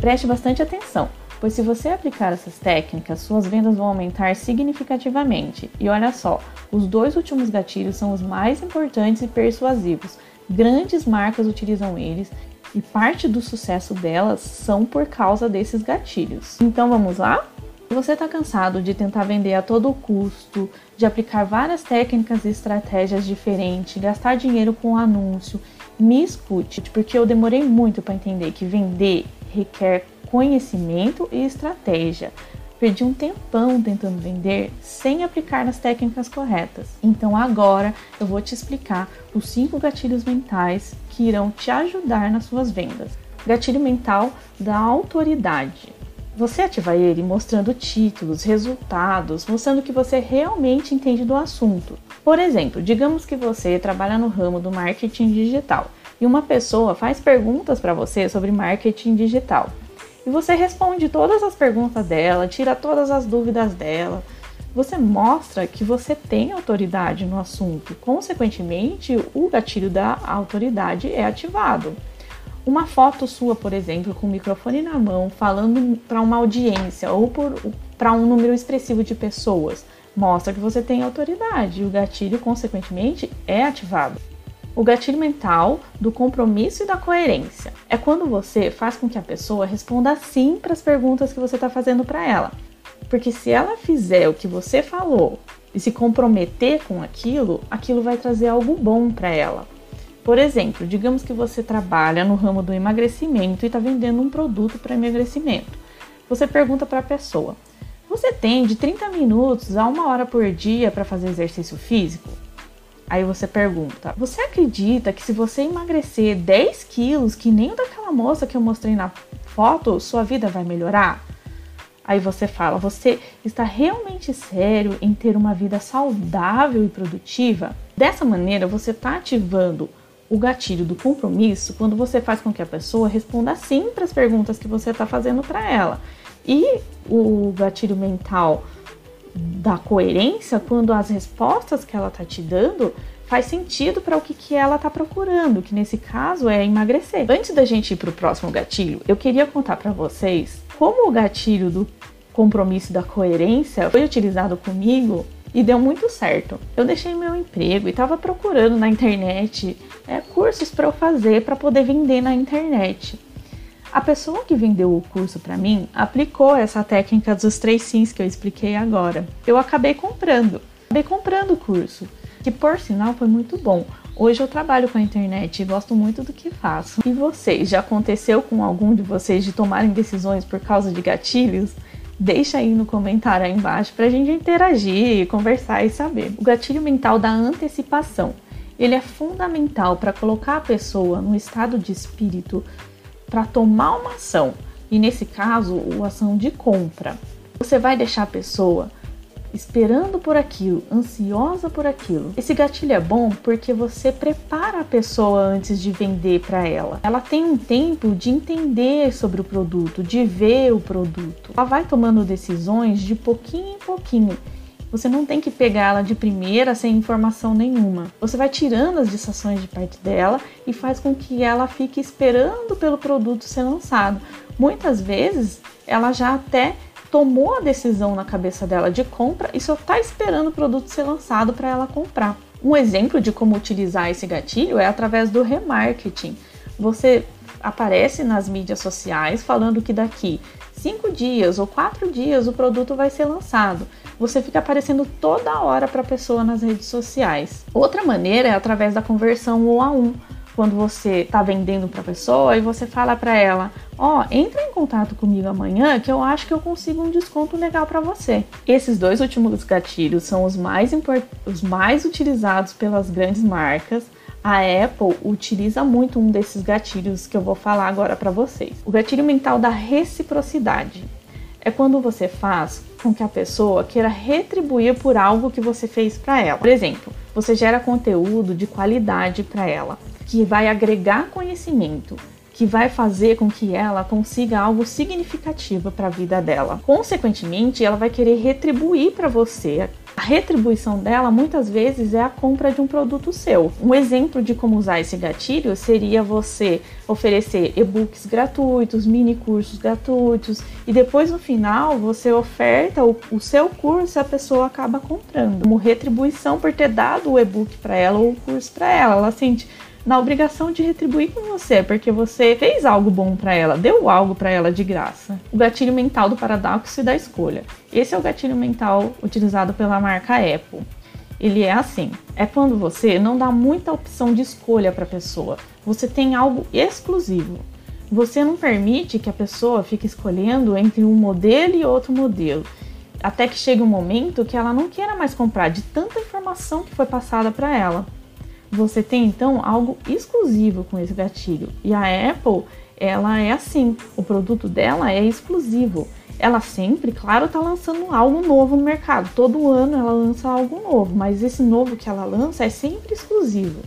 Preste bastante atenção, pois se você aplicar essas técnicas, suas vendas vão aumentar significativamente. E olha só, os dois últimos gatilhos são os mais importantes e persuasivos. Grandes marcas utilizam eles e parte do sucesso delas são por causa desses gatilhos. Então vamos lá? Se você está cansado de tentar vender a todo custo, de aplicar várias técnicas e estratégias diferentes, gastar dinheiro com anúncio, me escute, porque eu demorei muito para entender que vender requer conhecimento e estratégia. Perdi um tempão tentando vender sem aplicar nas técnicas corretas. Então agora eu vou te explicar os cinco gatilhos mentais que irão te ajudar nas suas vendas. Gatilho mental da autoridade. Você ativa ele mostrando títulos, resultados, mostrando que você realmente entende do assunto. Por exemplo, digamos que você trabalha no ramo do marketing digital e uma pessoa faz perguntas para você sobre marketing digital e você responde todas as perguntas dela, tira todas as dúvidas dela. Você mostra que você tem autoridade no assunto. Consequentemente, o gatilho da autoridade é ativado. Uma foto sua, por exemplo, com o microfone na mão, falando para uma audiência ou para um número expressivo de pessoas, mostra que você tem autoridade e o gatilho, consequentemente, é ativado. O gatilho mental do compromisso e da coerência é quando você faz com que a pessoa responda sim para as perguntas que você está fazendo para ela. Porque se ela fizer o que você falou e se comprometer com aquilo, aquilo vai trazer algo bom para ela. Por exemplo, digamos que você trabalha no ramo do emagrecimento e está vendendo um produto para emagrecimento. Você pergunta para a pessoa: Você tem de 30 minutos a uma hora por dia para fazer exercício físico? Aí você pergunta: Você acredita que se você emagrecer 10 quilos, que nem o daquela moça que eu mostrei na foto, sua vida vai melhorar? Aí você fala: Você está realmente sério em ter uma vida saudável e produtiva? Dessa maneira, você está ativando o gatilho do compromisso quando você faz com que a pessoa responda sim para as perguntas que você está fazendo para ela. E o gatilho mental da coerência quando as respostas que ela está te dando faz sentido para o que, que ela está procurando, que nesse caso é emagrecer. Antes da gente ir para o próximo gatilho, eu queria contar para vocês como o gatilho do compromisso da coerência foi utilizado comigo e deu muito certo. Eu deixei meu emprego e estava procurando na internet é, cursos para eu fazer para poder vender na internet. A pessoa que vendeu o curso para mim aplicou essa técnica dos três sims que eu expliquei agora. Eu acabei comprando, acabei comprando o curso, que por sinal foi muito bom. Hoje eu trabalho com a internet e gosto muito do que faço. E vocês, já aconteceu com algum de vocês de tomarem decisões por causa de gatilhos? Deixa aí no comentário aí embaixo para a gente interagir, conversar e saber. O gatilho mental da antecipação. Ele é fundamental para colocar a pessoa no estado de espírito para tomar uma ação, e nesse caso, a ação de compra. Você vai deixar a pessoa esperando por aquilo, ansiosa por aquilo. Esse gatilho é bom porque você prepara a pessoa antes de vender para ela. Ela tem um tempo de entender sobre o produto, de ver o produto. Ela vai tomando decisões de pouquinho em pouquinho você não tem que pegar ela de primeira sem informação nenhuma. Você vai tirando as distrações de parte dela e faz com que ela fique esperando pelo produto ser lançado. Muitas vezes ela já até tomou a decisão na cabeça dela de compra e só está esperando o produto ser lançado para ela comprar. Um exemplo de como utilizar esse gatilho é através do remarketing. Você aparece nas mídias sociais falando que daqui cinco dias ou quatro dias o produto vai ser lançado. Você fica aparecendo toda hora para a pessoa nas redes sociais. Outra maneira é através da conversão um a um. Quando você está vendendo para a pessoa e você fala para ela: Ó, oh, entra em contato comigo amanhã que eu acho que eu consigo um desconto legal para você. Esses dois últimos gatilhos são os mais, os mais utilizados pelas grandes marcas a Apple utiliza muito um desses gatilhos que eu vou falar agora para vocês. O gatilho mental da reciprocidade é quando você faz com que a pessoa queira retribuir por algo que você fez para ela. Por exemplo, você gera conteúdo de qualidade para ela, que vai agregar conhecimento, que vai fazer com que ela consiga algo significativo para a vida dela. Consequentemente, ela vai querer retribuir para você A retribuição dela muitas vezes é a compra de um produto seu. Um exemplo de como usar esse gatilho seria você oferecer e-books gratuitos, mini cursos gratuitos e depois no final você oferta o, o seu curso e a pessoa acaba comprando. Como retribuição por ter dado o e-book para ela ou o curso para ela. Ela sente na obrigação de retribuir com você, porque você fez algo bom para ela, deu algo para ela de graça. O gatilho mental do paradoxo e da escolha. Esse é o gatilho mental utilizado pela marca Apple. Ele é assim: é quando você não dá muita opção de escolha para a pessoa. Você tem algo exclusivo. Você não permite que a pessoa fique escolhendo entre um modelo e outro modelo até que chegue um momento que ela não queira mais comprar de tanta informação que foi passada para ela. Você tem então algo exclusivo com esse gatilho. E a Apple, ela é assim, o produto dela é exclusivo. Ela sempre, claro, está lançando algo novo no mercado. Todo ano ela lança algo novo, mas esse novo que ela lança é sempre exclusivo.